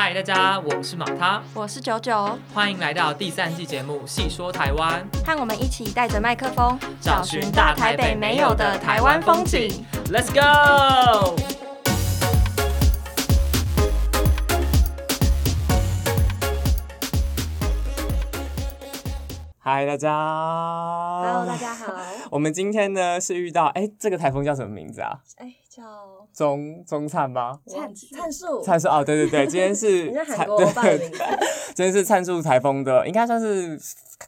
嗨，大家，我是马他，我是九九，欢迎来到第三季节目《细说台湾》，和我们一起带着麦克风，找寻大台北没有的台湾风景。Let's go！嗨，大家，Hello，大家好。我们今天呢是遇到，哎，这个台风叫什么名字啊？哎，叫。中中灿吧？灿灿树，灿树哦，对对对，今天是 今天是灿树台风的，应该算是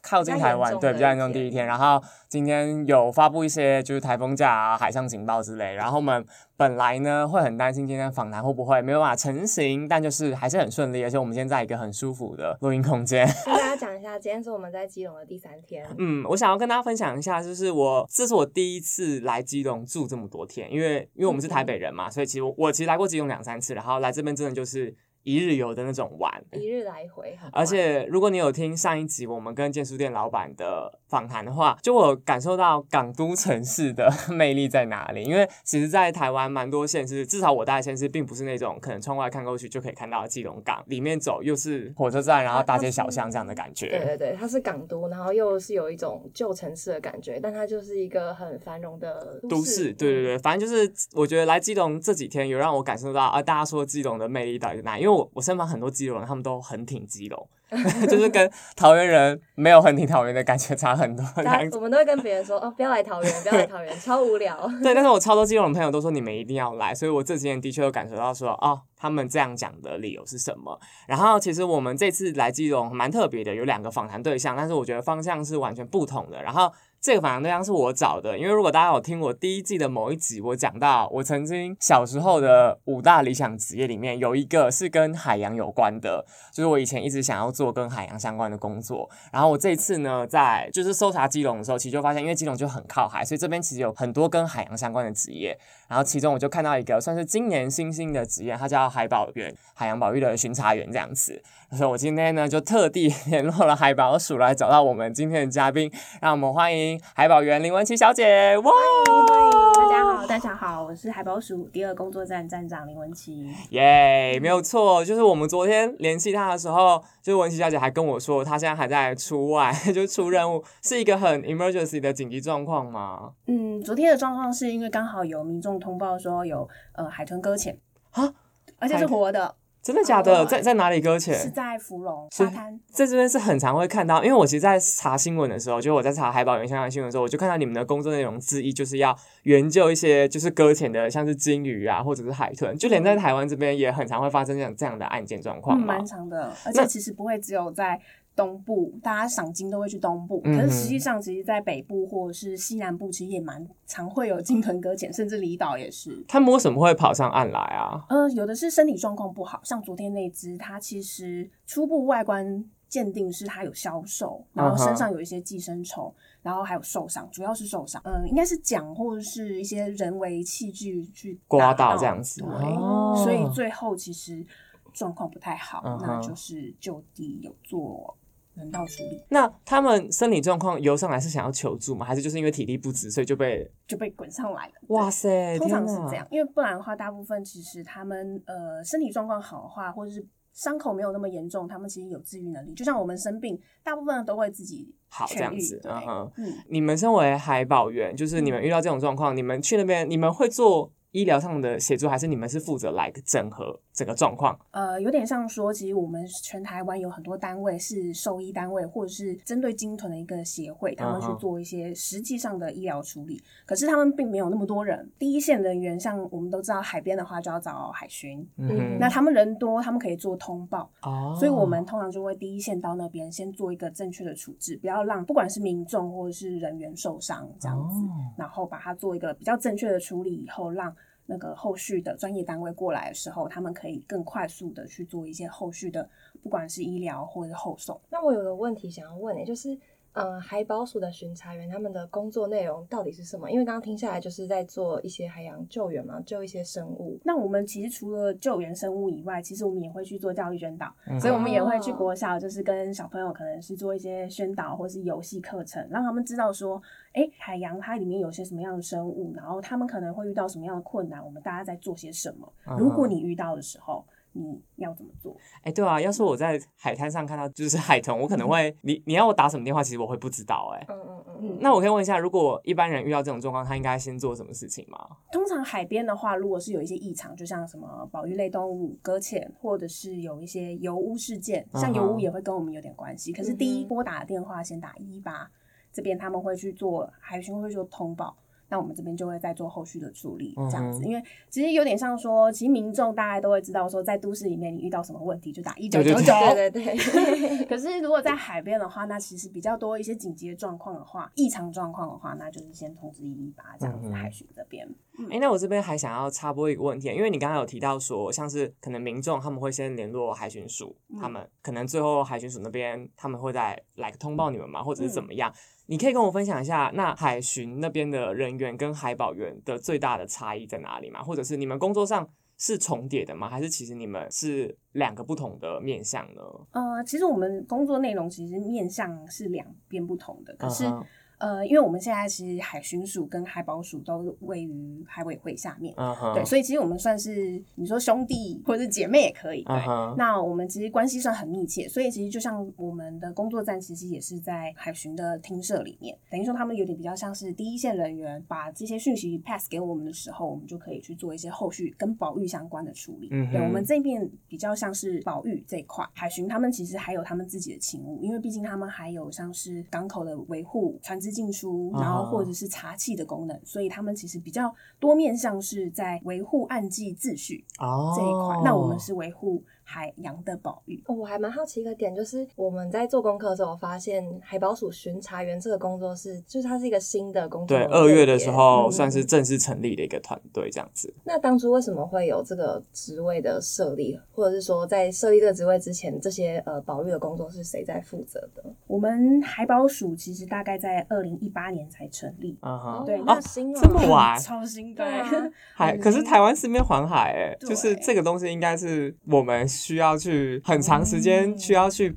靠近台湾，对，比较严重第一天，然后。今天有发布一些就是台风假啊、海上警报之类，然后我们本来呢会很担心今天访谈会不会没有办法成型，但就是还是很顺利，而且我们现在在一个很舒服的录音空间。跟大家讲一下，今天是我们在基隆的第三天。嗯，我想要跟大家分享一下，就是我这是我第一次来基隆住这么多天，因为因为我们是台北人嘛，所以其实我其实来过基隆两三次，然后来这边真的就是。一日游的那种玩，一日来回。而且如果你有听上一集我们跟建书店老板的访谈的话，就我感受到港都城市的 魅力在哪里。因为其实，在台湾蛮多县市，至少我待的县市，并不是那种可能窗外看过去就可以看到基隆港，里面走又是火车站，然后大街小巷这样的感觉。对对对，它是港都，然后又是有一种旧城市的感觉，但它就是一个很繁荣的都市。对对对，反正就是我觉得来基隆这几天有让我感受到啊，大家说基隆的魅力到底在哪？因为我我身旁很多基隆人，他们都很挺基隆，就是跟桃园人没有很挺桃园的感觉差很多。我们都会跟别人说哦，不要来桃园，不要来桃园，超无聊。对，但是我超多基隆的朋友都说你们一定要来，所以我这几年的确有感受到说哦，他们这样讲的理由是什么。然后其实我们这次来基隆蛮特别的，有两个访谈对象，但是我觉得方向是完全不同的。然后。这个访谈对象是我找的，因为如果大家有听我第一季的某一集，我讲到我曾经小时候的五大理想职业里面有一个是跟海洋有关的，就是我以前一直想要做跟海洋相关的工作。然后我这次呢，在就是搜查基隆的时候，其实就发现，因为基隆就很靠海，所以这边其实有很多跟海洋相关的职业。然后其中我就看到一个算是今年新兴的职业，它叫海保员，海洋保育的巡查员这样子。所以我今天呢就特地 联络了海保署来找到我们今天的嘉宾，让我们欢迎。海保员林文琪小姐，哇！欢迎大家好，大家好，我是海宝鼠第二工作站站长林文琪。耶，没有错，就是我们昨天联系他的时候，就是文琪小姐还跟我说，她现在还在出外，就出任务，是一个很 emergency 的紧急状况吗？嗯，昨天的状况是因为刚好有民众通报说有呃海豚搁浅啊，而且是活的。真的假的？在在哪里搁浅？是在芙蓉沙滩，在这边是很常会看到。因为我其实，在查新闻的时候，就我在查海保员相关新闻的时候，我就看到你们的工作内容之一就是要援救一些就是搁浅的，像是鲸鱼啊，或者是海豚。就连在台湾这边也很常会发生这样这样的案件状况。蛮长的，而且其实不会只有在。东部大家赏金都会去东部，可是实际上，其实在北部或者是西南部，其实也蛮常会有鲸豚搁浅，甚至离岛也是。他们为什么会跑上岸来啊？呃，有的是身体状况不好，像昨天那只，它其实初步外观鉴定是它有消瘦，然后身上有一些寄生虫，然后还有受伤，主要是受伤。嗯，应该是桨或者是一些人为器具去刮到这样子，对，所以最后其实状况不太好，那就是就地有做。人道处理。那他们生理状况游上来是想要求助吗？还是就是因为体力不支，所以就被就被滚上来了？哇塞，通常是这样，因为不然的话，大部分其实他们呃身体状况好的话，或者是伤口没有那么严重，他们其实有治愈能力。就像我们生病，大部分都会自己好这样子。嗯哼，你们身为海保员，就是你们遇到这种状况，你们去那边，你们会做？医疗上的协助，还是你们是负责来整合整个状况？呃，有点像说，其实我们全台湾有很多单位是兽医单位，或者是针对鲸豚的一个协会，他们去做一些实际上的医疗处理。可是他们并没有那么多人，第一线人员像我们都知道，海边的话就要找海巡，嗯，那他们人多，他们可以做通报，哦，所以我们通常就会第一线到那边先做一个正确的处置，不要让不管是民众或者是人员受伤这样子，然后把它做一个比较正确的处理以后，让。那个后续的专业单位过来的时候，他们可以更快速的去做一些后续的，不管是医疗或者是后送。那我有个问题想要问你，就是。嗯，海保署的巡查员他们的工作内容到底是什么？因为刚刚听下来就是在做一些海洋救援嘛，救一些生物。那我们其实除了救援生物以外，其实我们也会去做教育宣导，所以我们也会去国小，就是跟小朋友可能是做一些宣导或是游戏课程，让他们知道说，哎，海洋它里面有些什么样的生物，然后他们可能会遇到什么样的困难，我们大家在做些什么。如果你遇到的时候。你要怎么做？哎、对啊，要是我在海滩上看到就是海豚，我可能会你你要我打什么电话，其实我会不知道哎、嗯嗯嗯嗯那我可以问一下，如果一般人遇到这种状况，他应该先做什么事情吗？通常海边的话，如果是有一些异常，就像什么保育类动物搁浅，或者是有一些油污事件，像油污也会跟我们有点关系。可是第一拨打的电话先打一一八，这边他们会去做海巡会做通报。那我们这边就会再做后续的处理，这样子，嗯因为其实有点像说，其实民众大概都会知道说，在都市里面你遇到什么问题就打一九九九，对对对，可是如果在海边的话，那其实比较多一些紧急的状况的话，异常状况的话，那就是先通知一一八这样子海巡这边。哎、那我这边还想要插播一个问题，因为你刚刚有提到说，像是可能民众他们会先联络海巡署，嗯。他们可能最后海巡署那边他们会再来通报你们嘛，或者是嗯怎么样？你可以跟我分享一下，那海巡那边的人员跟海保员的最大的差异在哪里吗？或者是你们工作上是重叠的吗？还是其实你们是两个不同的面向呢？呃，其实我们工作内容其实面向是两边不同的，可是、呃，因为我们现在其实海巡署跟海保署都位于海委会下面。对，所以其实我们算是你说兄弟或者是姐妹也可以，对。那我们其实关系算很密切，所以其实就像我们的工作站，其实也是在海巡的厅舍里面，等于说他们有点比较像是第一线人员，把这些讯息 pass 给我们的时候，我们就可以去做一些后续跟保育相关的处理。嗯哼对我们这边比较像是保育这一块，海巡他们其实还有他们自己的勤务，因为毕竟他们还有像是港口的维护、船只进出，然后或者是查气的功能，所以他们其实比较多面向是在维护暗记秩序。哦这一块。那我们是维护海洋的保育。哦我还蛮好奇一个点，就是我们在做功课的时候，我发现海保署巡查员这个工作是，就是它是一个新的工作对。二月的时候嗯算是正式成立的一个团队这样子。那当初为什么会有这个职位的设立，或者是说在设立这个职位之前，这些呃保育的工作是谁在负责的？我们海保署其实大概在二零一八年才成立，嗯哼，对那新哦这么晚超新对啊海可是台湾四面环海，哎，就是这个东西应该是我们需要去很长时间嗯需要去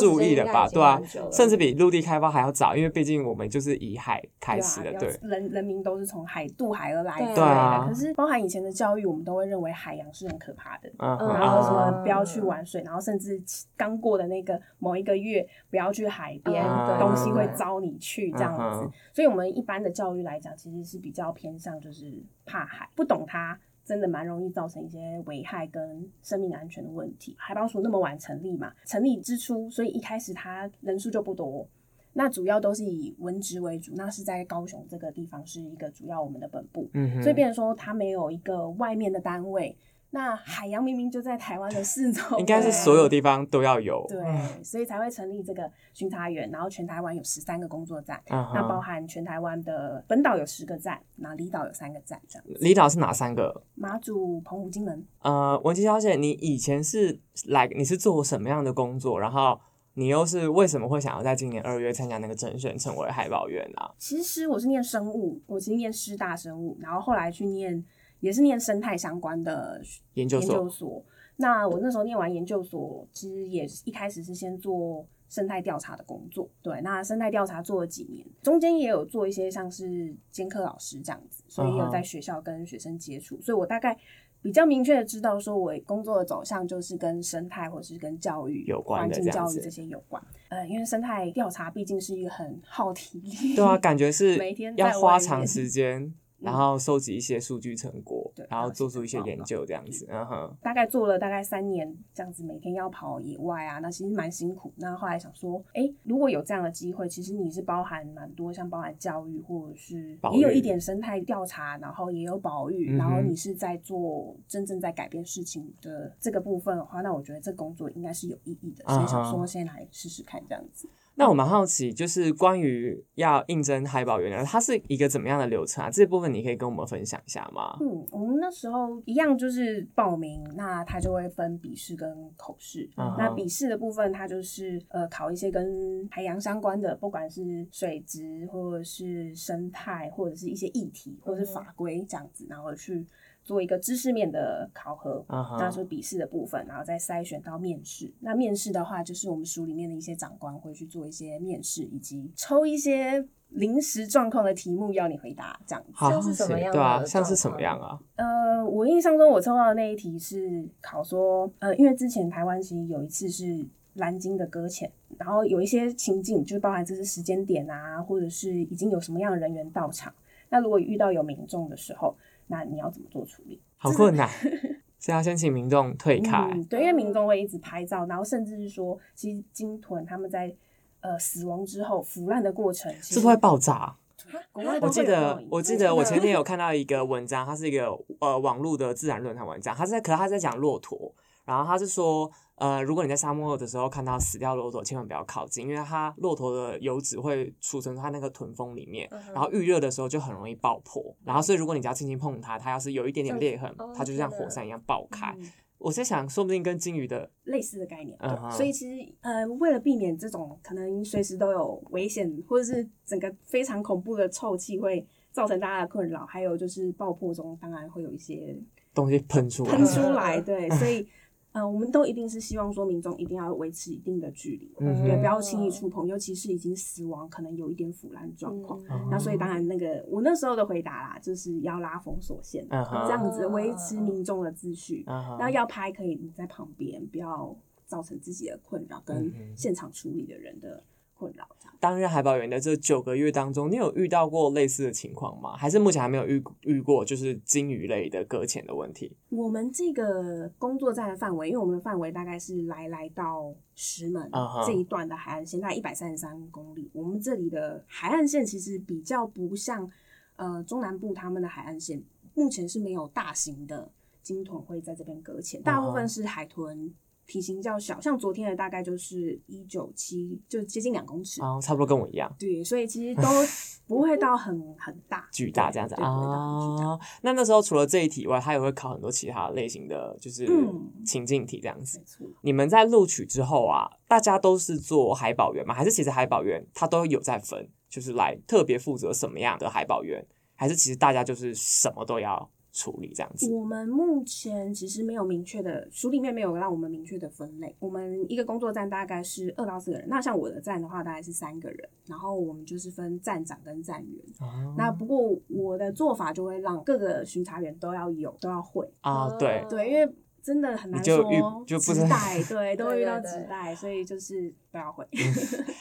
注意的吧，对啊，甚至比比陆地开发还要早，因为毕竟我们就是以海开始的，对人人民都是从海渡海而来的，对啊可是包含以前的教育，我们都会认为海洋是很可怕的。然后什啊么不要去玩水，然后甚至刚过的那个某一个月不要去海边，嗯东西会招你去这样子嗯。所以，我们一般的教育来讲，其实是比较偏向就是怕海，不懂它。真的蛮容易造成一些危害跟生命安全的问题。海保署那么晚成立嘛，成立之初，所以一开始它人数就不多，那主要都是以文职为主，那是在高雄这个地方是一个主要我们的本部，嗯哼，所以变成说它没有一个外面的单位。那海洋明明就在台湾的四周，应该是所有地方都要有，对，所以才会成立这个巡查员，然后全台湾有十三个工作站，嗯那包，含全台湾的本岛有十个站，那离岛有三个站，这样。离岛是哪三个？马祖、澎湖、金门，呃，文琪小姐，你以前是来你是做什么样的工作？然后你又是为什么会想要在今年二月参加那个甄选，成为海保员啊？其实我是念生物，我是念师大生物，然后后来去念也是念生态相关的研研究所究所。那我那时候念完研究所，其实也是一开始是先做生态调查的工作。对，那生态调查做了几年，中间也有做一些像是兼课老师这样子，所以也有在学校跟学生接触，所以我大概比较明确的知道，说我工作的走向就是跟生态或是跟教育有关环境教育这些有关。呃，因为生态调查毕竟是一个很耗体力，对啊，感觉是 每天要花长时间，然后收集一些数据成果对，然后做出一些研究这样子。嗯哼，大概做了大概三年这样子，每天要跑野外啊，那其实蛮辛苦。那后来想说，哎、如果有这样的机会，其实你是包含蛮多，像包含教育或者是也有一点生态调查，然后也有保育，嗯然后你是在做真正在改变事情的这个部分的话，那我觉得这工作应该是有意义的，所以想说先来试试看这样子。那我蛮好奇，就是关于要应征海保员的，它是一个怎么样的流程啊？这部分你可以跟我们分享一下吗？嗯，我们那时候一样就是报名，那它就会分笔试跟口试。那笔试的部分，它就是呃考一些跟海洋相关的，不管是水质或者是生态，或者是一些议题或者是法规这样子，然后去做一个知识面的考核。嗯哼那是笔试的部分，然后再筛选到面试。那面试的话，就是我们署里面的一些长官会去做一些面试，以及抽一些临时状况的题目要你回答，这样像是什么样对啊，的像是什么状样啊？呃，我印象中我抽到的那一题是考说，呃，因为之前台湾其实有一次是蓝鲸的搁浅，然后有一些情境，就包含这是时间点啊，或者是已经有什么样的人员到场。那如果遇到有民众的时候，那你要怎么做处理？好困难，是要先请民众退开。嗯，对，因为民众会一直拍照，然后甚至是说，其实鲸豚他们在呃死亡之后腐烂的过程，是不是会爆炸？我记得我记得我前天 有看到一个文章，它是一个呃网络的自然论坛文章，它是在，可是它在讲骆驼，然后他是说，呃，如果你在沙漠的时候看到死掉骆驼，千万不要靠近，因为它骆驼的油脂会储存在它那个臀峰里面，嗯然后预热的时候就很容易爆破，然后所以如果你只要轻轻碰它，它要是有一点点裂痕哦，它就像火山一样爆开。嗯我在想，说不定跟金鱼的类似的概念。所以其实呃，为了避免这种可能随时都有危险，或者是整个非常恐怖的臭气会造成大家的困扰，还有就是爆破中当然会有一些东西喷出来，喷出来，对，所以。呃，我们都一定是希望说民众一定要维持一定的距离，嗯对，不要轻易触碰，尤其是已经死亡，可能有一点腐烂状况。嗯那所以当然，那个我那时候的回答啦，就是要拉封锁线，嗯这样子维持民众的秩序。嗯哼然后要拍可以你在旁边，不要造成自己的困扰跟现场处理的人的困扰。担任海保员的这九个月当中，你有遇到过类似的情况吗？还是目前还没有遇遇过，就是鲸鱼类的搁浅的问题？我们这个工作站的范围，因为我们的范围大概是来来到石门这一段的海岸线，大概一百三十三公里。我们这里的海岸线其实比较不像呃中南部他们的海岸线，目前是没有大型的鲸豚会在这边搁浅，大部分是海豚。体型较小，像昨天的大概就是一九七，就接近两公尺。啊、差不多跟我一样。对，所以其实 都不会到很很大巨大这样子。啊。那那时候除了这一题以外，他也会考很多其他类型的，就是嗯情境题这样子。你们在录取之后啊，大家都是做海保员吗？还是其实海保员他都有在分，就是来特别负责什么样的海保员？还是其实大家就是什么都要处理这样子？我们目前其实没有明确的书里面没有让我们明确的分类。我们一个工作站大概是二到四个人，那像我的站的话大概是三个人，然后我们就是分站长跟站员。啊那不过我的做法就会让各个巡查员都要有，都要会。啊，对，对，因为真的很难你就就不是纸袋，对，都会遇到纸袋，所以就是都要会。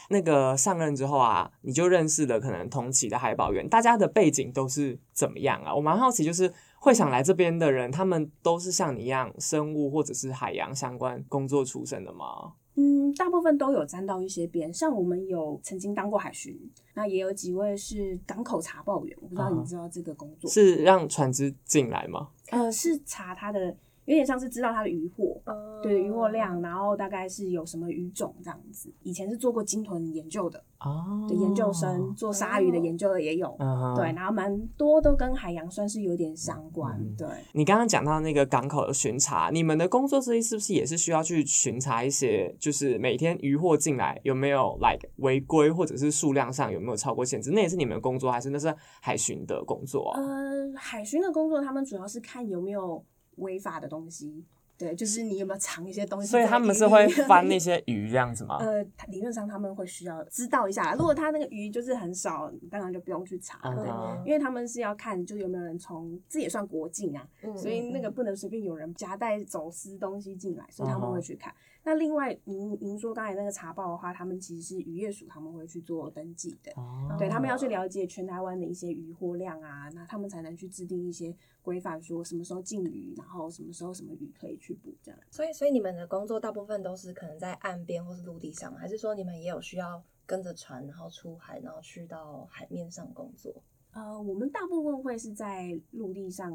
那个上任之后啊，你就认识了可能同期的海保员，大家的背景都是怎么样啊？我蛮好奇，就是会想来这边的人，他们都是像你一样生物或者是海洋相关工作出身的吗？嗯，大部分都有沾到一些边，像我们有曾经当过海巡，那也有几位是港口查报员，我不知道啊你知道这个工作，是让船只进来吗？呃，是查他的，有点像是知道它的渔获，嗯对渔获量，然后大概是有什么鱼种这样子。以前是做过鲸豚研究的，哦，的研究生做鲨鱼的研究的也有，对，。然后蛮多都跟海洋算是有点相关，嗯对。你刚刚讲到那个港口的巡查，你们的工作之一是不是也是需要去巡查一些，就是每天渔获进来有没有 like 违规，或者是数量上有没有超过限制？那也是你们的工作，还是那是海巡的工作啊？呃，海巡的工作，他们主要是看有没有违法的东西，对，就是你有没有藏一些东西所以。他们是会翻那 些鱼这样子吗？呃，理论上他们会需要知道一下，如果他那个鱼就是很少，当然就不用去查，对，嗯哼因为他们是要看就有没有人从，这也算国境啊，嗯所以那个嗯不能随便有人夹带走私东西进来，所以他们会去看。那另外，您您说刚才那个查报的话，他们其实是渔业署他们会去做登记的，哦对他们要去了解全台湾的一些渔获量啊，那他们才能去制定一些规范，说什么时候禁渔，然后什么时候什么鱼可以去捕这样。所以，所以你们的工作大部分都是可能在岸边或是陆地上吗，还是说你们也有需要跟着船，然后出海，然后去到海面上工作？呃，我们大部分会是在陆地上，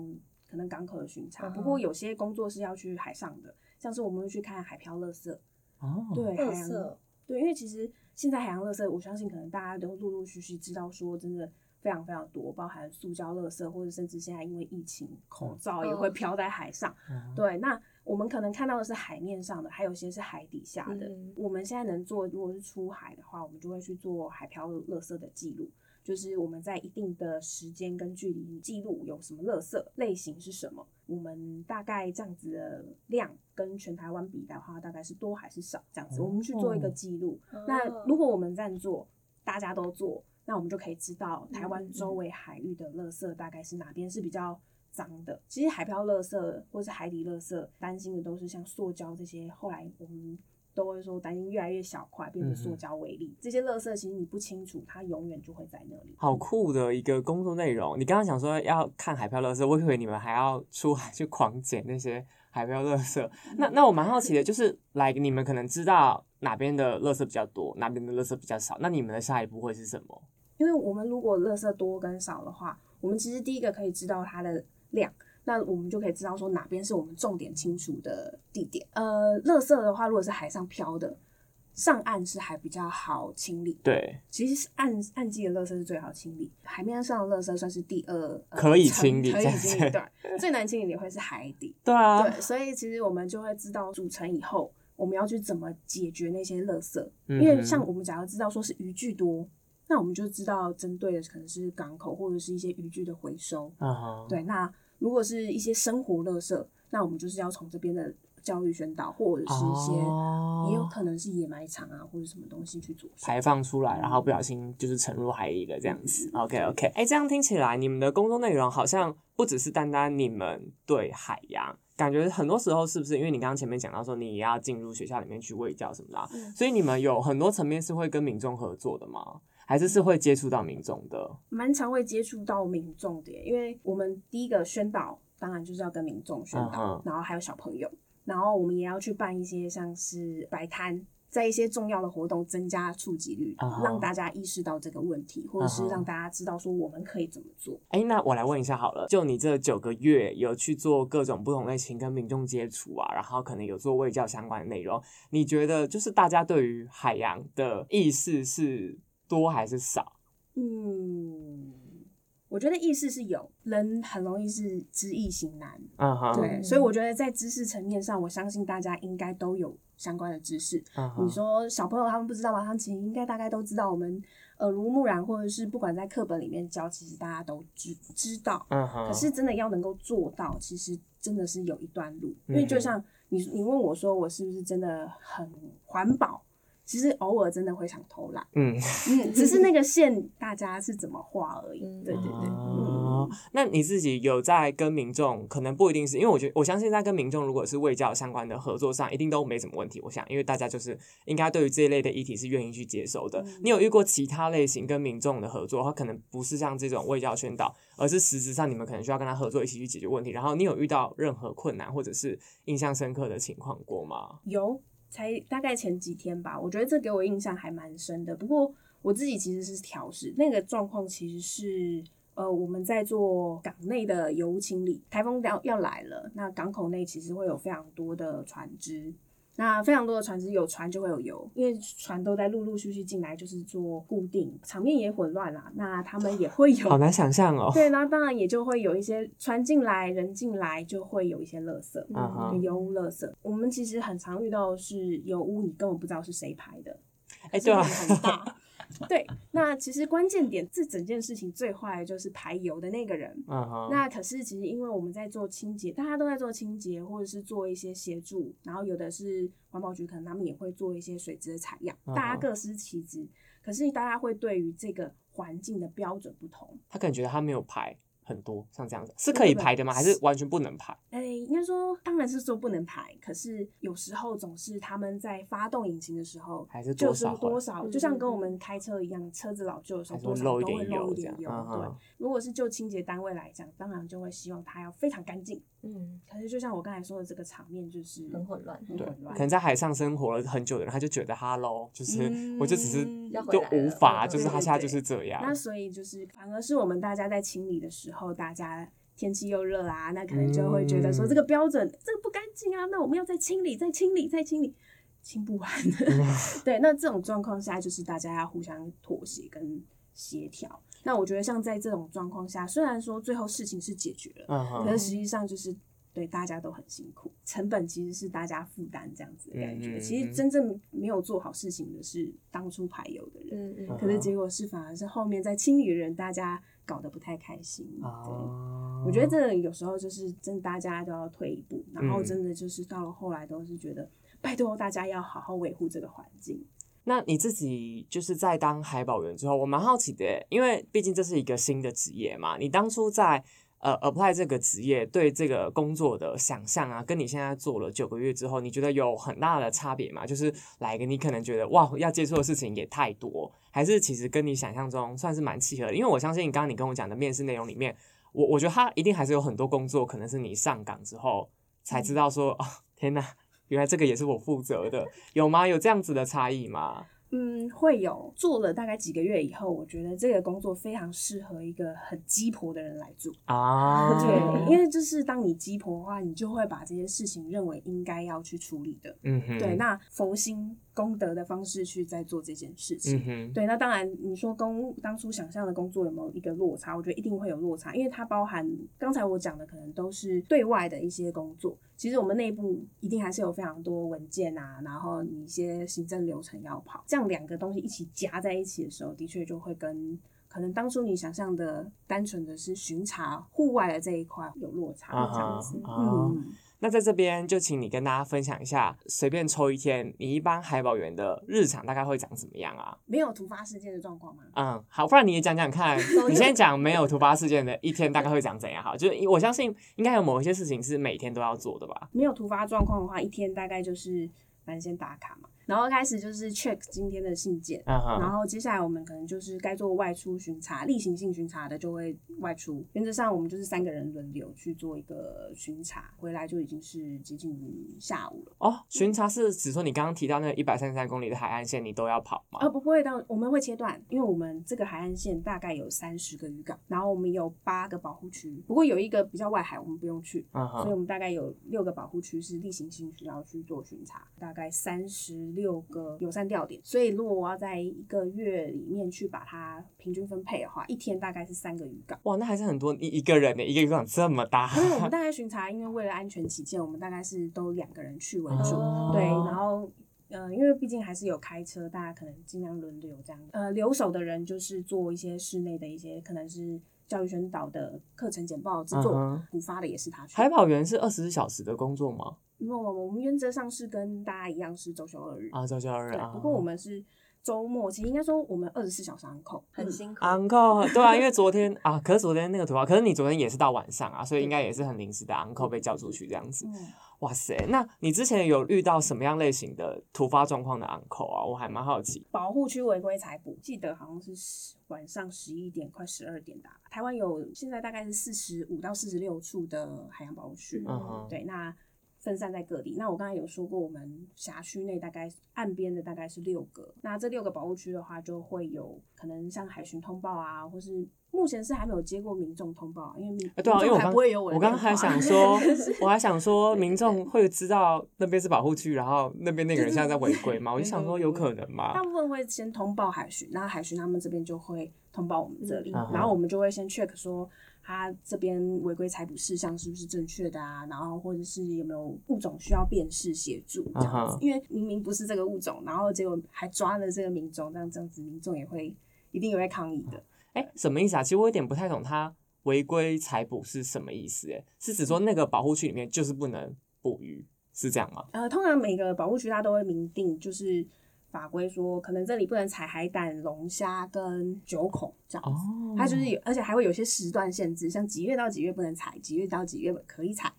可能港口的巡查，嗯不过有些工作是要去海上的，像是我们会去看海漂垃圾，哦，对，垃海洋圾对，因为其实现在海洋垃圾，我相信可能大家都陆陆续续知道说，真的非常非常多，包含塑胶垃圾，或者甚至现在因为疫情，口罩也会哦飘在海上。嗯对，那我们可能看到的是海面上的，还有些是海底下的。嗯我们现在能做，如果是出海的话，我们就会去做海漂垃圾的记录。就是我们在一定的时间跟距离记录有什么垃圾类型是什么，我们大概这样子的量跟全台湾比的话，大概是多还是少这样子，我们去做一个记录。那如果我们这样做，大家都做，那我们就可以知道台湾嗯周围海域的垃圾大概是哪边是比较脏的。其实海漂垃圾或是海底垃圾，担心的都是像塑胶这些，后来我们都会说担心越来越小块，变成塑胶为例。这些垃圾其实你不清楚，它永远就会在那里。好酷的一个工作内容。你刚刚想说要看海漂垃圾，我以为你们还要出海去狂捡那些海漂垃圾。那那我蛮好奇的，就是来你们可能知道哪边的垃圾比较多，哪边的垃圾比较少，那你们的下一步会是什么？因为我们如果垃圾多跟少的话，我们其实第一个可以知道它的量，那我们就可以知道说哪边是我们重点清除的地点。呃，垃圾的话，如果是海上漂的，上岸是还比较好清理。对，其实是岸岸际的垃圾是最好清理，海面上的垃圾算是第二、呃可以清理这样子清理。对，最难清理的会是海底。对啊，对，所以其实我们就会知道组成以后，我们要去怎么解决那些垃圾。嗯因为像我们假如知道说是渔具多，那我们就知道针对的可能是港口或者是一些渔具的回收。嗯哼，对，那如果是一些生活垃圾，那我们就是要从这边的教育宣导，或者是一些、哦也有可能是野埋场啊，或者什么东西去做。排放出来，然后不小心就是沉入海里的这样子。OK OK，哎、这样听起来你们的工作内容好像不只是单单你们对海洋，感觉很多时候是不是因为你刚刚前面讲到说你也要进入学校里面去喂教什么的啊、嗯所以你们有很多层面是会跟民众合作的吗？还是是会接触到民众的？蛮常会接触到民众的耶，因为我们第一个宣导当然就是要跟民众宣导，嗯然后还有小朋友，然后我们也要去办一些像是摆摊。在一些重要的活动增加触及率让大家意识到这个问题，或者是让大家知道说我们可以怎么做。哎、那我来问一下好了，就你这九个月有去做各种不同类型跟民众接触啊，然后可能有做卫教相关的内容，你觉得就是大家对于海洋的意识是多还是少？嗯，我觉得意识是有，人很容易是知易行难，嗯哼，对，嗯所以我觉得在知识层面上，我相信大家应该都有相关的知识。你说小朋友他们不知道吗？他们其实应该大概都知道，我们耳濡目染，或者是不管在课本里面教，其实大家都知知道。嗯哼，可是真的要能够做到，其实真的是有一段路。因嗯为就像你你问我说，我是不是真的很环保？其实偶尔真的会想偷懒，嗯，嗯，只是那个线大家是怎么画而已。嗯对对对，哦嗯，那你自己有在跟民众，可能不一定是因为我觉得我相信在跟民众如果是卫教相关的合作上，一定都没什么问题。我想，因为大家就是应该对于这一类的议题是愿意去接受的。嗯你有遇过其他类型跟民众的合作，它可能不是像这种卫教宣导，而是实质上你们可能需要跟他合作一起去解决问题。然后你有遇到任何困难或者是印象深刻的情况过吗？有，才大概前几天吧，我觉得这给我印象还蛮深的。不过我自己其实是调试，那个状况其实是。呃，我们在做港内的油清理，台风要要来了，那港口内其实会有非常多的船只，那非常多的船只有船就会有油，因为船都在陆陆续续进来，就是做固定，场面也混乱啦。那他们也会有好难想象哦。对，那当然也就会有一些船进来，人进来就会有一些垃圾，嗯哼油污、垃圾。我们其实很常遇到的是油污，你根本不知道是谁排的，哎、对啊，很大。对，那其实关键点，这整件事情最坏的就是排油的那个人。嗯哼，那可是其实因为我们在做清洁，大家都在做清洁，或者是做一些协助，然后有的是环保局，可能他们也会做一些水质的采样，嗯大家各司其职。可是大家会对于这个环境的标准不同，他可能觉得他没有排很多，像这样子是可以排的吗？还是完全不能排？哎、应该说当然是说不能排，可是有时候总是他们在发动引擎的时候，还是多就是少多少，嗯就像跟我们开车一样，车子老旧的时候多少都会漏一点漏一点油。对，如果是就清洁单位来讲，当然就会希望它要非常干净。嗯，可是就像我刚才说的，这个场面就是很混乱很混乱可。能在海上生活了很久的人，他就觉得 “hello”，就是、嗯我就只是就无法，嗯就是他现在就是这样。那所以就是反而是我们大家在清理的时候，大家天气又热啊，那可能就会觉得说嗯这个标准、这个不干净啊，那我们要再清理、再清理、再清理，清不完。对，那这种状况下，就是大家要互相妥协跟协调。那我觉得像在这种状况下，虽然说最后事情是解决了，嗯可是实际上就是对大家都很辛苦，成本其实是大家负担这样子的感觉。嗯嗯嗯其实真正没有做好事情的是当初排油的人。嗯嗯可是结果是反而是后面在清理的人，大家搞得不太开心。对，哦我觉得这有时候就是真的大家都要退一步，然后嗯真的就是到了后来都是觉得，拜托大家要好好维护这个环境。那你自己就是在当海保员之后，我蛮好奇的，因为毕竟这是一个新的职业嘛。你当初在呃 apply 这个职业，对这个工作的想象啊，跟你现在做了九个月之后，你觉得有很大的差别吗？就是来个你可能觉得哇，要接触的事情也太多，还是其实跟你想象中算是蛮契合的？因为我相信刚刚你跟我讲的面试内容里面，我我觉得他一定还是有很多工作，可能是你上岗之后才知道说，哦，天哪，原来这个也是我负责的，有吗？有这样子的差异吗？嗯，会有做了大概几个月以后，我觉得这个工作非常适合一个很鸡婆的人来做。啊，对，因为就是当你鸡婆的话，你就会把这些事情认为应该要去处理的。嗯哼，对，那佛心功德的方式去在做这件事情。嗯，对，那当然，你说跟当初想象的工作有没有一个落差？我觉得一定会有落差，因为它包含刚才我讲的，可能都是对外的一些工作。其实我们内部一定还是有非常多文件啊，然后你一些行政流程要跑，这样两个东西一起夹在一起的时候，的确就会跟可能当初你想象的单纯的是巡查户外的这一块有落差，这样子。嗯。那在这边就请你跟大家分享一下，随便抽一天，你一般海保员的日常大概会长怎么样啊？没有突发事件的状况吗？嗯，好，不然你也讲讲看，你先讲没有突发事件的一天大概会长怎样？好，就是我相信应该有某一些事情是每天都要做的吧？没有突发状况的话，一天大概就是反正先打卡嘛，然后开始就是 check 今天的信件，然后接下来我们可能就是该做外出巡查、例行性巡查的就会外出。原则上我们就是三个人轮流去做一个巡查，回来就已经是接近下午了。哦，巡查是指说你刚刚提到那一百三十三公里的海岸线，你都要跑吗？呃，不会到，我们会切断，因为我们这个海岸线大概有三十个渔港，然后我们有八个保护区，不过有一个比较外海，我们不用去，所以我们大概有六个保护区是例行性需要去做巡查，大概三十六个友善钓点。所以如果我要在一个月里面去把它平均分配的话，一天大概是三个渔港。哇，那还是很多，一一个人呢，一个渔港这么大，因为我们 大概巡查，因为为了安全起见，我们大概是都两个人去为主，哦对，然后。呃，因为毕竟还是有开车，大家可能尽量轮流这样。呃，留守的人就是做一些室内的一些，可能是教育宣导的课程简报制作补发的也是他去。海保员是二十四小时的工作吗？因为我我们原则上是跟大家一样是周休二日，啊，周休二日对啊。。不过我们是周末，其实应该说我们二十四小时 on call，嗯很辛苦。uncle 对啊，因为昨天 啊，可是昨天那个突发，可是你昨天也是到晚上啊，所以应该也是很临时的 uncle 被叫出去这样子。嗯，哇塞，那你之前有遇到什么样类型的突发状况的 uncle 啊？我还蛮好奇。保护区违规采捕，记得好像是十晚上十一点快十二点打。台湾有现在大概是四十五到四十六处的海洋保护区，嗯，对，那分散在各地。那我刚才有说过，我们辖区内大概岸边的大概是六个，那这六个保护区的话，就会有可能像海巡通报啊，或是目前是还没有接过民众通报啊，因为民啊对啊，因为我刚不会有我我刚刚还想说，我还想说，民众会知道那边是保护区，然后那边那个人现在在违规吗？我就想说，有可能嘛大？部分会先通报海巡，那海巡他们这边就会通报我们这里，嗯然后我们就会先 check 说他这边违规采捕事项是不是正确的啊，然后或者是有没有物种需要辨识协助这样子因为明明不是这个物种，然后结果还抓了这个民众，这样这样子民众也会一定也会抗议的。哎、什么意思啊？其实我有点不太懂，他违规采捕是什么意思？哎，是指说那个保护区里面就是不能捕鱼，是这样吗？呃，通常每个保护区它都会明定，就是法规说，可能这里不能采海胆、龙虾跟九孔这样子。哦，它就是有，而且还会有些时段限制，像几月到几月不能采，几月到几月可以采，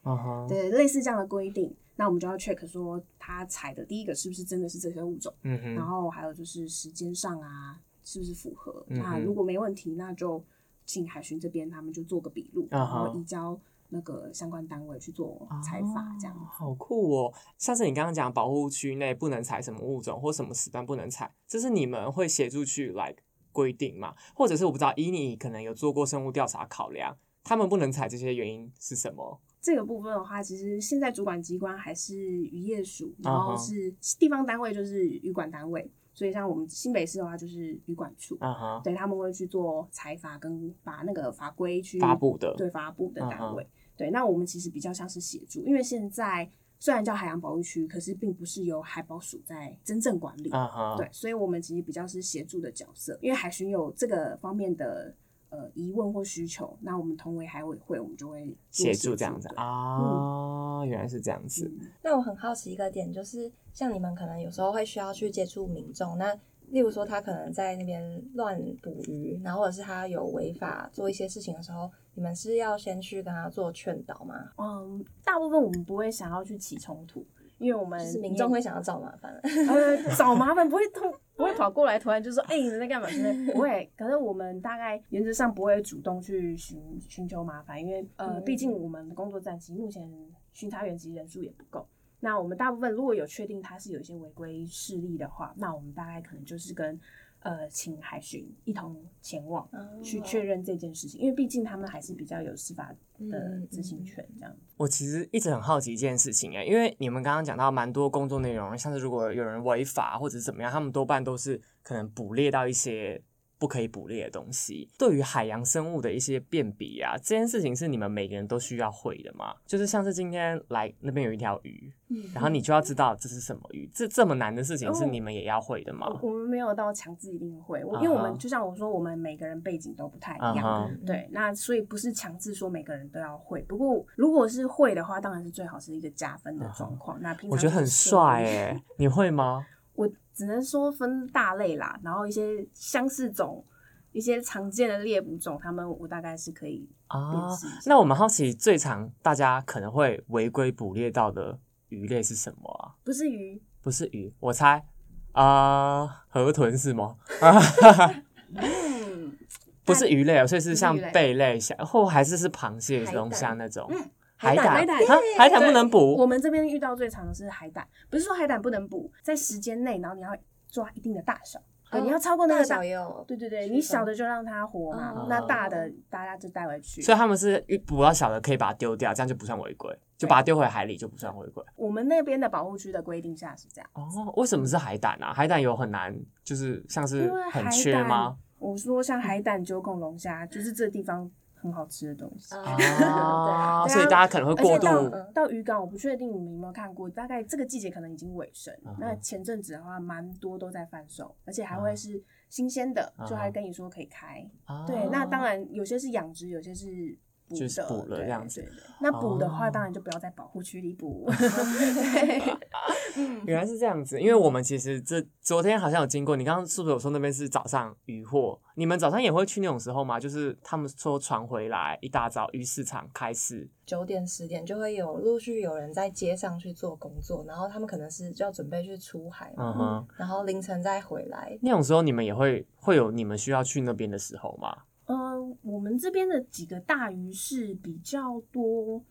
对，类似这样的规定。那我们就要 check 说它采的第一个是不是真的是这些物种，然后还有就是时间上啊是不是符合。那如果没问题，那就请海巡这边他们就做个笔录，啊然哈后移交那个相关单位去做采伐，这样。哦好酷哦！上次你刚刚讲保护区内不能采什么物种或什么时段不能采，这是你们会协助去来规定吗？或者是我不知道，以你可能有做过生物调查考量，他们不能采这些原因是什么？这个部分的话，其实现在主管机关还是渔业署，然后是地方单位就是渔管单位，所以像我们新北市的话就是渔管处，嗯哼，对他们会去做采罚跟把那个法规去发布的对发布的嗯单位。对，那我们其实比较像是协助，因为现在虽然叫海洋保护区，可是并不是由海保署在真正管理。嗯哼，对，所以我们其实比较是协助的角色，因为海巡有这个方面的呃疑问或需求，那我们同为海委会，我们就会做协助这样子对啊，原来是这样子。嗯那我很好奇一个点，就是像你们可能有时候会需要去接触民众，那例如说他可能在那边乱捕鱼，然后或者是他有违法做一些事情的时候，你们是要先去跟他做劝导吗？嗯，大部分我们不会想要去起冲突，因为我们就是民众会想要找麻烦。呃找麻烦，不会痛不会跑过来突然就说哎、你们在干嘛之类，不会。可是我们大概原则上不会主动去寻寻求麻烦，因为呃，嗯毕竟我们的工作站其实目前巡查员其实人数也不够。那我们大部分如果有确定他是有一些违规事例的话，那我们大概可能就是跟呃请海巡一同前往。去哦确认这件事情，因为毕竟他们还是比较有司法的嗯执行权这样。我其实一直很好奇一件事情哎，因为你们刚刚讲到蛮多工作内容，像是如果有人违法或者怎么样，他们多半都是可能捕猎到一些不可以捕猎的东西。对于海洋生物的一些辨别啊，这件事情是你们每个人都需要会的吗？就是像是今天来那边有一条鱼，嗯然后你就要知道这是什么鱼，这这么难的事情是哦你们也要会的吗？我我们没有到强制一定会，我因为我们就像我说，我们每个人背景都不太一样，对，那所以不是强制说每个人都要会。不过如果是会的话，当然是最好是一个加分的状况。那平常我觉得很帅哎，你会吗？我只能说分大类啦，然后一些相似种、一些常见的猎捕种，他们我大概是可以啊。那我们好奇最常大家可能会违规捕猎到的鱼类是什么啊？不是鱼，不是鱼，我猜啊、河豚是吗？嗯，不是鱼类啊，所以是像贝类、虾或还是是螃蟹、海龙虾那种。嗯海胆，海胆啊海胆不能补我们这边遇到最常的是海胆，不是说海胆不能补，在时间内，然后你要抓一定的大小，你要超过那个大小对对对，你小的就让它活那大的大家就带回去。所以他们是捕到小的可以把它丢掉，这样就不算违规，就把它丢回海里就不算违规。我们那边的保护区的规定下是这样，哦，为什么是海胆啊？海胆有很难，就是像是很缺吗？，我说像海胆、九孔龙虾，就是这地方很好吃的东西。哦啊，所以大家可能会过而且到到渔港，我不确定你们有没有看过，大概这个季节可能已经尾声。嗯那前阵子的话，蛮多都在贩售，而且还啊会是新鲜的，嗯就还跟你说可以开。啊对，那当然有些是养殖，有些是就是捕了对这样子对对那捕的话，哦当然就不要在保护区里捕。原来是这样子，因为我们其实这昨天好像有经过，你刚刚是不是有说那边是早上渔获？你们早上也会去那种时候吗？就是他们说船回来一大早鱼市场开始，九点十点就会有陆续有人在街上去做工作，然后他们可能是就要准备去出海嘛，嗯哼，然后凌晨再回来。那种时候你们也会会有你们需要去那边的时候吗？呃，我们这边的几个大鱼市比较多，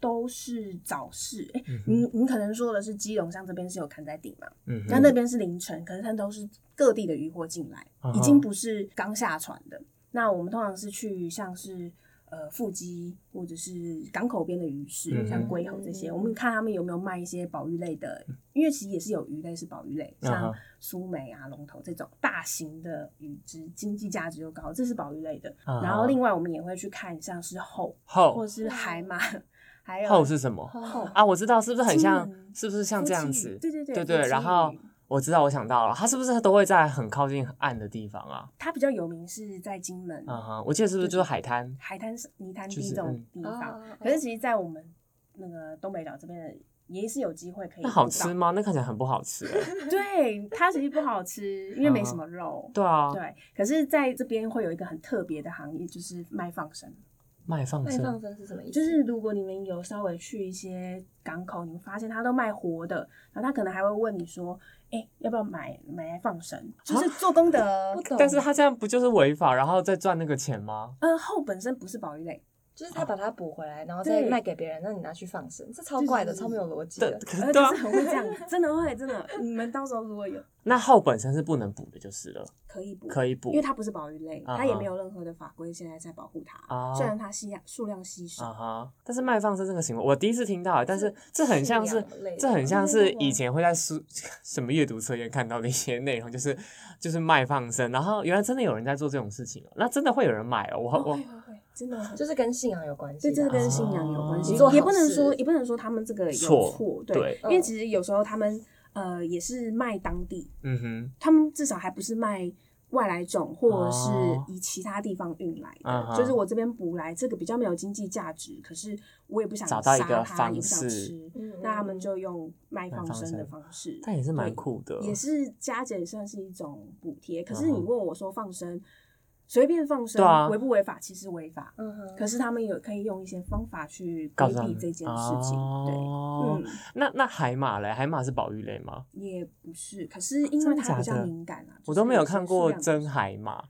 都是早市。哎、你你可能说的是基隆，像这边是有砍在顶嘛，嗯，那那边是凌晨，可是它都是各地的渔货进来，已经不是刚下船的。那我们通常是去像是呃腹肌或者是港口边的鱼市，嗯像龟吼这些，嗯我们看他们有没有卖一些保育类的，因为其实也是有鱼类是保育类，像苏梅啊、龙头这种大型的鱼只，经济价值又高，这是保育类的。然后另外我们也会去看像是后后或是海马，还有后是什么后啊？我知道，是不是很像？是不是像这样子？对对对对对。然后鱼我知道，我想到了，它是不是都会在很靠近岸的地方啊？它比较有名是在金门。嗯哼，我记得是不是就是海滩？海滩是、泥滩就是地这种嗯地方。哦可是其实，在我们那个东北角这边的，也是有机会可以。那好吃？吗？那看起来很不好吃欸。对，它其实不好吃，因为没什么肉。对啊，对，可是在这边会有一个很特别的行业，就是卖放生。卖放卖放生生是什么意思？就是如果你们有稍微去一些港口，你们发现他都卖活的，然后他可能还会问你说：“哎、要不要买买来放生？”就是做功德不。懂，但是他这样不就是违法，然后再赚那个钱吗？呃，后本身不是保育类，就是他把它补回来，然后再卖给别人，那你拿去放生，这超怪的，超没有逻辑的。，呃，可是很会这样，真的会，真的。你们到时候如果有 那后本身是不能补的，就是了，可以补，可以补因为它不是保育类，它也没有任何的法规现在在保护它。啊虽然它稀数量稀少。但是卖放生这个行为，我第一次听到，但是这很像是这很像是以前会在书 什么阅读测验看到的一些内容，就是就是卖放生，然后原来真的有人在做这种事情哦，那真的会有人买哦，我我真的会。就是跟信仰有关系。这是跟信仰有关系也不能说，也不能说他们这个有错错，对对，因为其实有时候他们呃也是卖当地，嗯哼，他们至少还不是卖外来种，或者是哦以其他地方运来的，就是我这边捕来这个比较没有经济价值，可是我也不想找到一杀它，个方也不想吃，嗯那他们就用卖卖放生的方式，但也是蛮对酷的，也是加减算是一种补贴。可是你问我说放生，随便放生违不违法？其实违法。嗯哼，可是他们有可以用一些方法去规避这件事情，哦对，嗯，那那海马嘞？海马是保育类吗？也不是。可是因为它比较敏感啊，我都没有看过真真海马，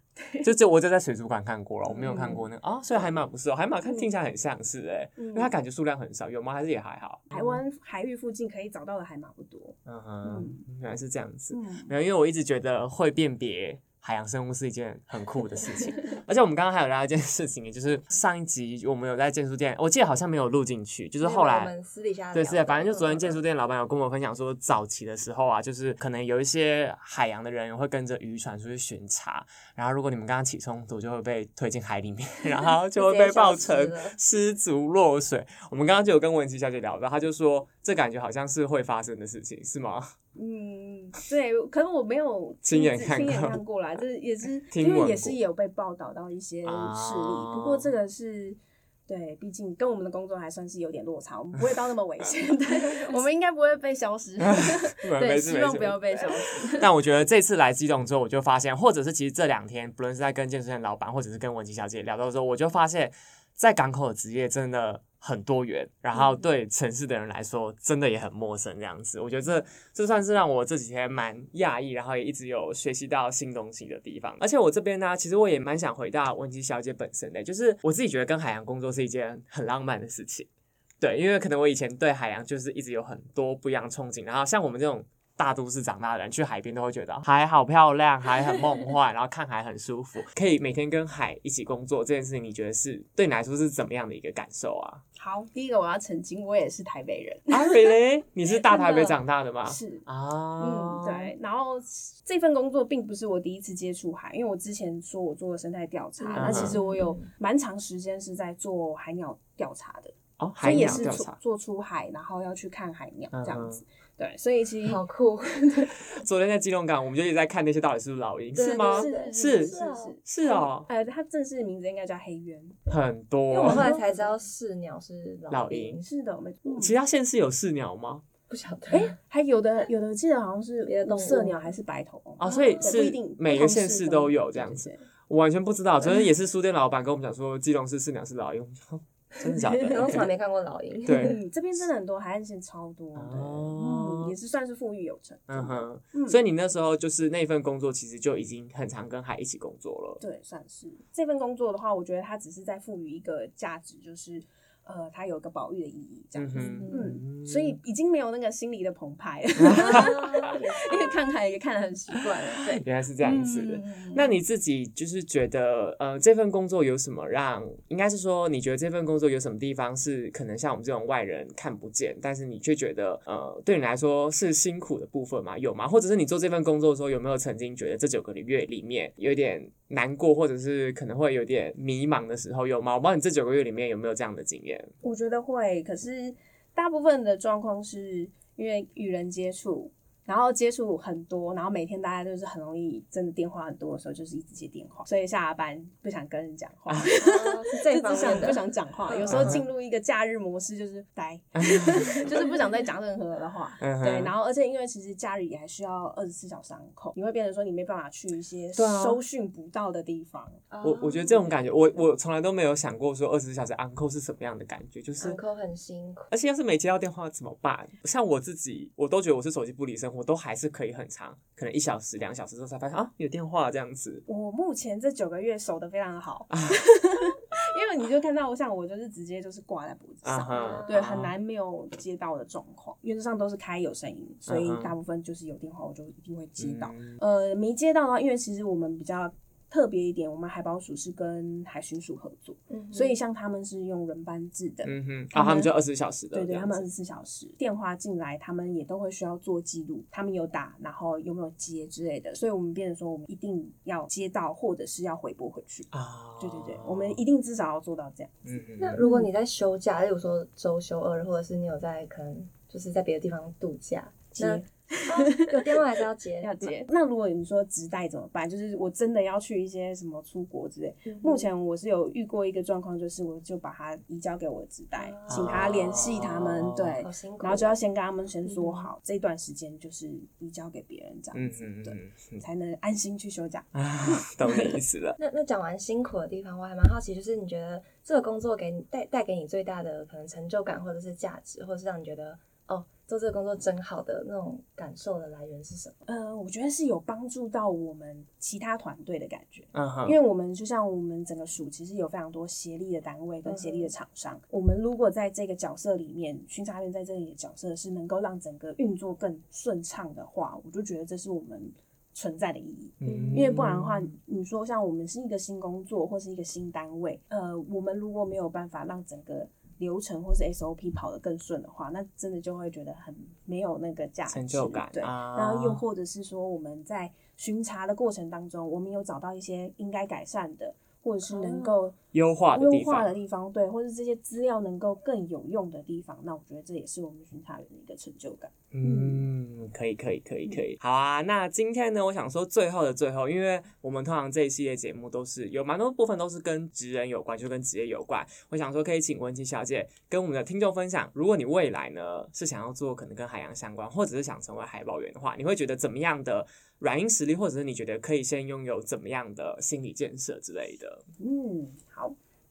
就就我就在水族馆看过了，我没有看过那个啊，所以海马不是哦，海马看听起来很像是哎，嗯因为它感觉数量很少，有吗？还是也还好？台湾海域附近可以找到的海马不多。嗯哼，原来是这样子。嗯，没有，因为我一直觉得会辨别海洋生物是一件很酷的事情，而且我们刚刚还有聊到一件事情，也就是上一集我们有在建书店，我记得好像没有录进去，就是后我来们私底下对，是的，反正就昨天嗯建书店老板有跟我分享说，早期的时候啊，就是可能有一些海洋的人会跟着渔船出去巡查，然后如果你们刚刚起冲突，就会被推进海里面，然后就会被爆成 失足落水。我们刚刚就有跟文琪小姐聊到，她就说这感觉好像是会发生的事情，是吗？嗯，对，可是我没有亲眼看亲眼过看过来，这也是 因为也是有被报道到一些事例，啊不过这个是。对，毕竟跟我们的工作还算是有点落差，我们不会到那么危险，对，我们应该不会被消失，对，希望不要被消失。但我觉得这次来基隆之后，我就发现，或者是其实这两天，不论是在跟健身店老板，或者是跟文琪小姐聊到的时候，我就发现，在港口的职业真的很多元，然后对城市的人来说，真的也很陌生这样子。我觉得这这算是让我这几天蛮讶异，然后也一直有学习到新东西的地方。而且我这边呢，其实我也蛮想回到文琪小姐本身的，就是我自己觉得跟海洋工作是一件很浪漫的事情。对，因为可能我以前对海洋就是一直有很多不一样的憧憬，然后像我们这种大都市长大的人，去海边都会觉得海好漂亮，海很梦幻，然后看海很舒服，可以每天跟海一起工作这件事情，你觉得是对你来说是怎么样的一个感受啊？好，第一个我要澄清，我也是台北人，啊，really？你是大台北长大的吗？是。啊，嗯，。对。然后这份工作并不是我第一次接触海，因为我之前说我做了生态调查，嗯那其实我有蛮长时间是在做海鸟调查的，哦，海鸟调查。做做出海，然后要去看海鸟嗯这样子。对，所以其实好酷，昨天在基隆港，我们就一直在看那些到底是不是老鹰，是吗？是是是哦是是哦，呃，它正式的名字应该叫黑鸢。很多因为我后。来才知道是鸟是老鹰鹰，是的，没错。其他县市有市鸟吗？不晓得。哎，还有的有的我记得好像是别的动物色鸟还是白头哦，所以是一定每个县市都有这样。子我完全不知道，昨天也是书店老板跟我们讲说，基隆市市鸟是老鹰，真的假的？我从来的？没看过老鹰。对，嗯，这边真的很多，海岸线超多，哦嗯，也是算是富裕有成。嗯哼，嗯所以你那时候就是那份工作，其实就已经很常跟海一起工作了。对，算是这份工作的话，我觉得它只是在赋予一个价值，就是呃，它有一个保育的意义，这样子。嗯，嗯，所以已经没有那个心理的澎湃了，因为 看海也看得很习惯了。对，原来是这样子的。嗯那你自己就是觉得，呃，这份工作有什么让，应该是说，你觉得这份工作有什么地方是可能像我们这种外人看不见，但是你却觉得，呃，对你来说是辛苦的部分吗？有吗？或者是你做这份工作的时候，有没有曾经觉得这九个月里面有点难过，或者是可能会有点迷茫的时候，有吗？我不知道你这九个月里面有没有这样的经验？我觉得会，可是大部分的状况是因为与人接触。然后接触很多，然后每天大家就是很容易，真的电话很多的时候，就是一直接电话，所以下班不想跟人讲话，这就方面的只想不想讲话。有时候进入一个假日模式，就是呆，就是不想再讲任何的话。嗯对，然后而且因为其实假日也还需要二十四小时安扣，你会变成说你没办法去一些收讯不到的地方。我我觉得这种感觉，我我从来都没有想过说二十四小时 uncle 是什么样的感觉，就是很辛苦，而且要是没接到电话怎么办？像我自己，我都觉得我是手机不离身，我都还是可以很长，可能一小时、两小时之后才发现啊有电话这样子。我目前这九个月守的非常好，因为你就看到我像我就是直接就是挂在脖子上，啊对，很难没有接到的状况。原则上都是开有声音，所以大部分就是有电话我就一定会接到。嗯呃，没接到的话，因为其实我们比较特别一点，我们海保署是跟海巡署合作，嗯所以像他们是用轮班制的。嗯哼，他们啊，他们就二十四小时的，对对，他们二十四小时电话进来，他们也都会需要做记录，他们有打，然后有没有接之类的，所以我们变成说，我们一定要接到，或者是要回拨回去。啊，对对对，我们一定至少要做到这样。嗯哼那如果你在休假，例如说周休二日，或者是你有在可能就是在别的地方度假，那接有电话还是要接，要接。那如果你说直带怎么办？就是我真的要去一些什么出国之类。目前我是有遇过一个状况，就是我就把它移交给我的直带，请他联系他们，对，然后就要先跟他们先说好，这段时间就是移交给别人这样子，对，才能安心去休假。啊 懂你意思了。那那讲完辛苦的地方，我还蛮好奇，就是你觉得这个工作给你带带给你最大的可能成就感，或者是价值，或者是让你觉得哦。做这个工作真好的那种感受的来源是什么？呃，我觉得是有帮助到我们其他团队的感觉。嗯哼，因为我们就像我们整个署，其实有非常多协力的单位跟协力的厂商。我们如果在这个角色里面，巡查员在这里的角色是能够让整个运作更顺畅的话，我就觉得这是我们存在的意义。嗯，因为不然的话，你说像我们是一个新工作或是一个新单位，呃，我们如果没有办法让整个流程或是 SOP 跑得更顺的话，那真的就会觉得很没有那个价值，成就感。对，然后又或者是说我们在巡查的过程当中，我们有找到一些应该改善的。或者是能够优化优化的地方，对，或者这些资料能够更有用的地方，那我觉得这也是我们巡查员的一个成就感。嗯，可以，可以，可以，可以。好啊，那今天呢，我想说最后的最后，因为我们通常这一系列节目都是有蛮多部分都是跟职人有关，就跟职业有关。我想说，可以请文琪小姐跟我们的听众分享，如果你未来呢是想要做可能跟海洋相关，或者是想成为海保员的话，你会觉得怎么样的？软硬实力，或者是你觉得可以先拥有怎么样的心理建设之类的？嗯，好，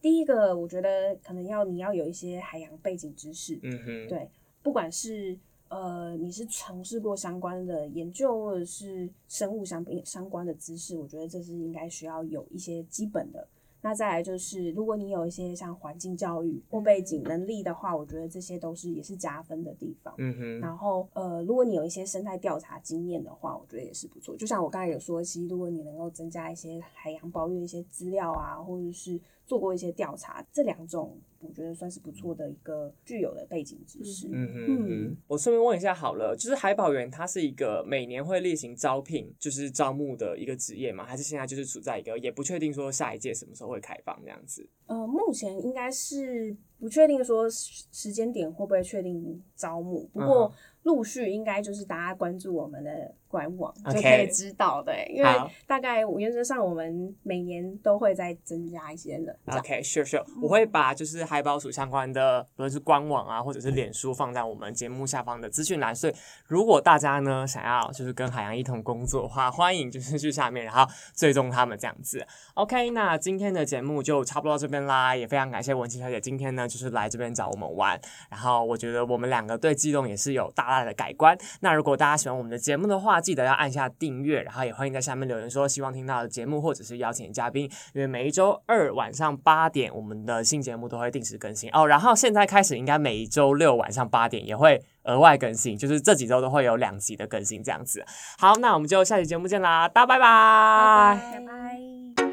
第一个我觉得可能要你要有一些海洋背景知识。嗯哼，对，不管是呃你是从事过相关的研究，或者是生物相相关的知识，我觉得这是应该需要有一些基本的。那再来就是，如果你有一些像环境教育或背景能力的话，我觉得这些都是也是加分的地方。嗯哼。然后呃，如果你有一些生态调查经验的话，我觉得也是不错。就像我刚才有说，其实如果你能够增加一些海洋保育的一些资料啊，或者是做过一些调查，这两种。我觉得算是不错的一个具有的背景知识。嗯嗯，我顺便问一下好了，就是海保员它是一个每年会例行招聘，就是招募的一个职业吗？还是现在就是处在一个也不确定说下一届什么时候会开放这样子？呃，目前应该是不确定说时间点会不会确定招募，不过陆续应该就是大家关注我们的。官网就可以知道的，因为大概原则上我们每年都会再增加一些人。OK，sure sure，我会把就是海宝鼠相关的，不论是官网啊，或者是脸书，放在我们节目下方的资讯栏。所以如果大家呢想要就是跟海洋一同工作的话，欢迎就是去下面，然后追踪他们这样子。OK，那今天的节目就差不多到这边啦，也非常感谢文琪小姐今天呢就是来这边找我们玩。然后我觉得我们两个对机动也是有大大的改观。那如果大家喜欢我们的节目的话，记得要按下订阅，然后也欢迎在下面留言说希望听到的节目，或者是邀请嘉宾。因为每一周二晚上八点，我们的新节目都会定时更新哦。然后现在开始，应该每周六晚上八点也会额外更新，就是这几周都会有两集的更新这样子。好，那我们就下期节目见啦，大家拜拜，拜拜。